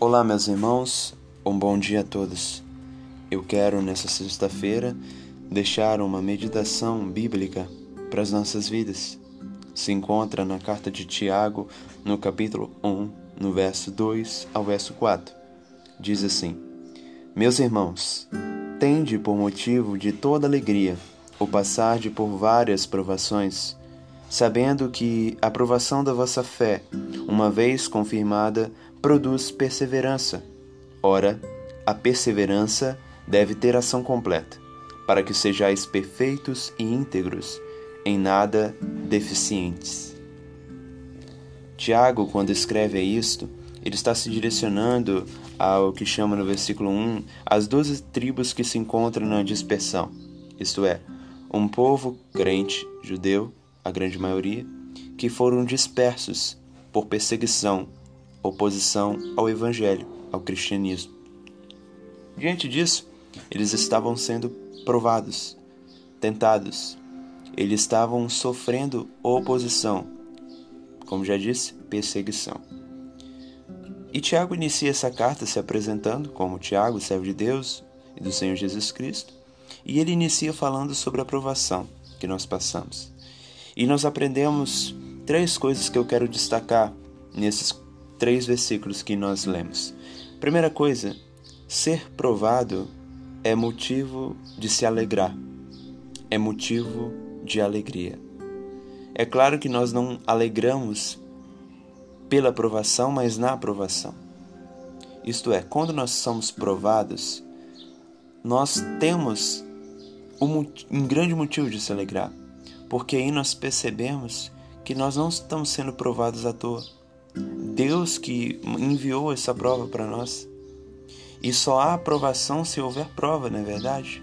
Olá, meus irmãos, um bom dia a todos. Eu quero, nessa sexta-feira, deixar uma meditação bíblica para as nossas vidas. Se encontra na carta de Tiago, no capítulo 1, no verso 2 ao verso 4. Diz assim: Meus irmãos, tende por motivo de toda alegria o passar de por várias provações, sabendo que a provação da vossa fé, uma vez confirmada, produz perseverança. Ora, a perseverança deve ter ação completa, para que sejais perfeitos e íntegros, em nada deficientes. Tiago, quando escreve isto, ele está se direcionando ao que chama no versículo 1 as doze tribos que se encontram na dispersão, isto é, um povo crente, judeu, a grande maioria, que foram dispersos por perseguição oposição ao Evangelho, ao cristianismo. Diante disso, eles estavam sendo provados, tentados, eles estavam sofrendo oposição, como já disse, perseguição. E Tiago inicia essa carta se apresentando como Tiago, servo de Deus e do Senhor Jesus Cristo, e ele inicia falando sobre a provação que nós passamos. E nós aprendemos três coisas que eu quero destacar nesses três versículos que nós lemos. Primeira coisa, ser provado é motivo de se alegrar, é motivo de alegria. É claro que nós não alegramos pela aprovação, mas na aprovação. Isto é, quando nós somos provados, nós temos um, um grande motivo de se alegrar, porque aí nós percebemos que nós não estamos sendo provados à toa Deus que enviou essa prova para nós. E só há aprovação se houver prova, não é verdade?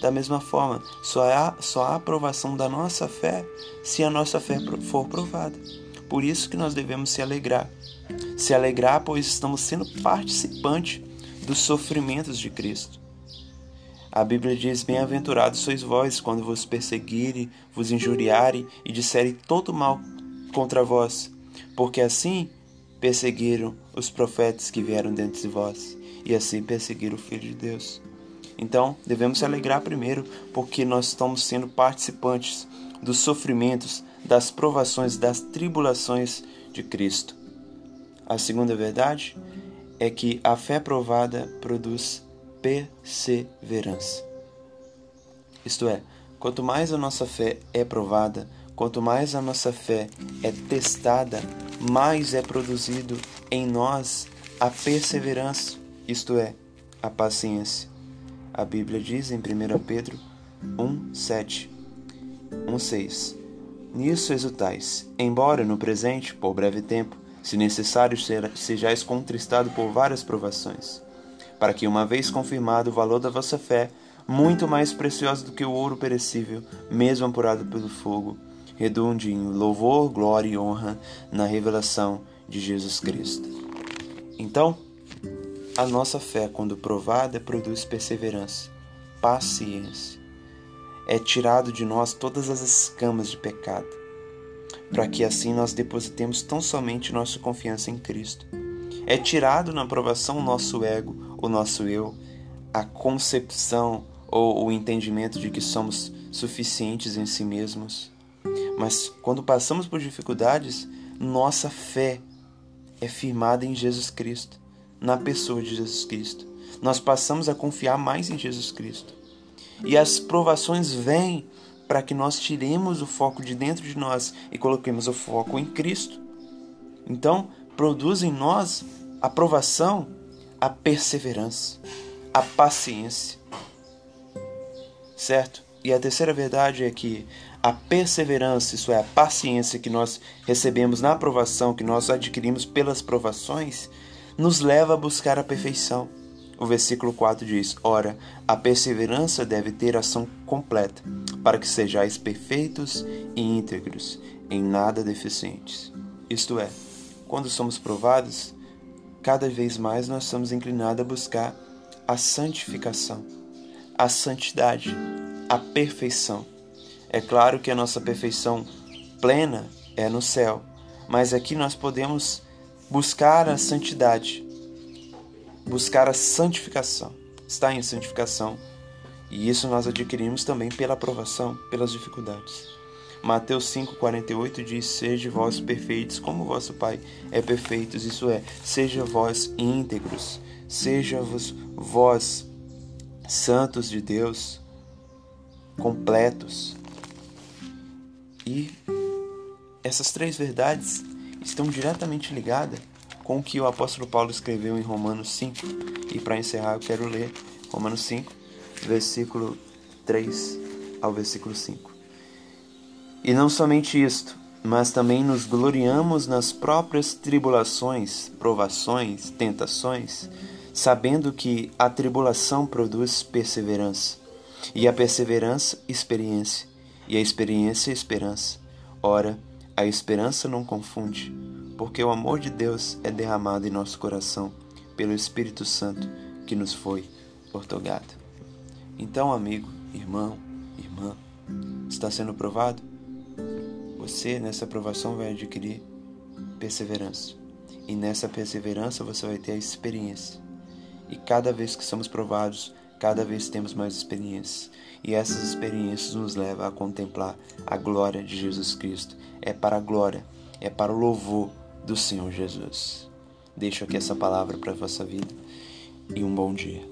Da mesma forma, só há, só há aprovação da nossa fé se a nossa fé for provada. Por isso que nós devemos se alegrar. Se alegrar, pois estamos sendo participantes dos sofrimentos de Cristo. A Bíblia diz: Bem-aventurados sois vós quando vos perseguirem, vos injuriarem e disserem todo mal contra vós, porque assim perseguiram os profetas que vieram dentro de vós, e assim perseguiram o Filho de Deus. Então, devemos se alegrar primeiro, porque nós estamos sendo participantes dos sofrimentos, das provações, das tribulações de Cristo. A segunda verdade é que a fé provada produz perseverança. Isto é, quanto mais a nossa fé é provada, Quanto mais a nossa fé é testada, mais é produzido em nós a perseverança, isto é, a paciência. A Bíblia diz em 1 Pedro 1, 7, 1, 6. Nisso exultais, embora no presente, por breve tempo, se necessário, sejais contristado por várias provações, para que, uma vez confirmado o valor da vossa fé, muito mais preciosa do que o ouro perecível, mesmo apurado pelo fogo, redunde em louvor, glória e honra na revelação de Jesus Cristo. Então, a nossa fé, quando provada, produz perseverança, paciência. É tirado de nós todas as escamas de pecado, para que assim nós depositemos tão somente nossa confiança em Cristo. É tirado na aprovação o nosso ego, o nosso eu, a concepção ou o entendimento de que somos suficientes em si mesmos. Mas quando passamos por dificuldades, nossa fé é firmada em Jesus Cristo, na pessoa de Jesus Cristo. Nós passamos a confiar mais em Jesus Cristo. E as provações vêm para que nós tiremos o foco de dentro de nós e coloquemos o foco em Cristo. Então, produz em nós a provação, a perseverança, a paciência. Certo? E a terceira verdade é que a perseverança, isso é, a paciência que nós recebemos na aprovação, que nós adquirimos pelas provações, nos leva a buscar a perfeição. O versículo 4 diz: Ora, a perseverança deve ter ação completa, para que sejais perfeitos e íntegros, em nada deficientes. Isto é, quando somos provados, cada vez mais nós somos inclinados a buscar a santificação, a santidade, a perfeição. É claro que a nossa perfeição plena é no céu, mas aqui nós podemos buscar a santidade. buscar a santificação, estar em santificação. E isso nós adquirimos também pela aprovação, pelas dificuldades. Mateus 5,48 diz: Seja vós perfeitos, como vosso Pai é perfeito. Isso é, seja vós íntegros, seja vós santos de Deus, completos. E essas três verdades estão diretamente ligadas com o que o apóstolo Paulo escreveu em Romanos 5. E para encerrar, eu quero ler Romanos 5, versículo 3 ao versículo 5. E não somente isto, mas também nos gloriamos nas próprias tribulações, provações, tentações, sabendo que a tribulação produz perseverança, e a perseverança, experiência, e a experiência, esperança. Ora, a esperança não confunde, porque o amor de Deus é derramado em nosso coração pelo Espírito Santo que nos foi otorgado. Então, amigo, irmão, irmã, está sendo provado? Você, nessa provação, vai adquirir perseverança. E nessa perseverança você vai ter a experiência. E cada vez que somos provados, cada vez temos mais experiências. E essas experiências nos levam a contemplar a glória de Jesus Cristo. É para a glória, é para o louvor do Senhor Jesus. Deixo aqui essa palavra para a vossa vida e um bom dia.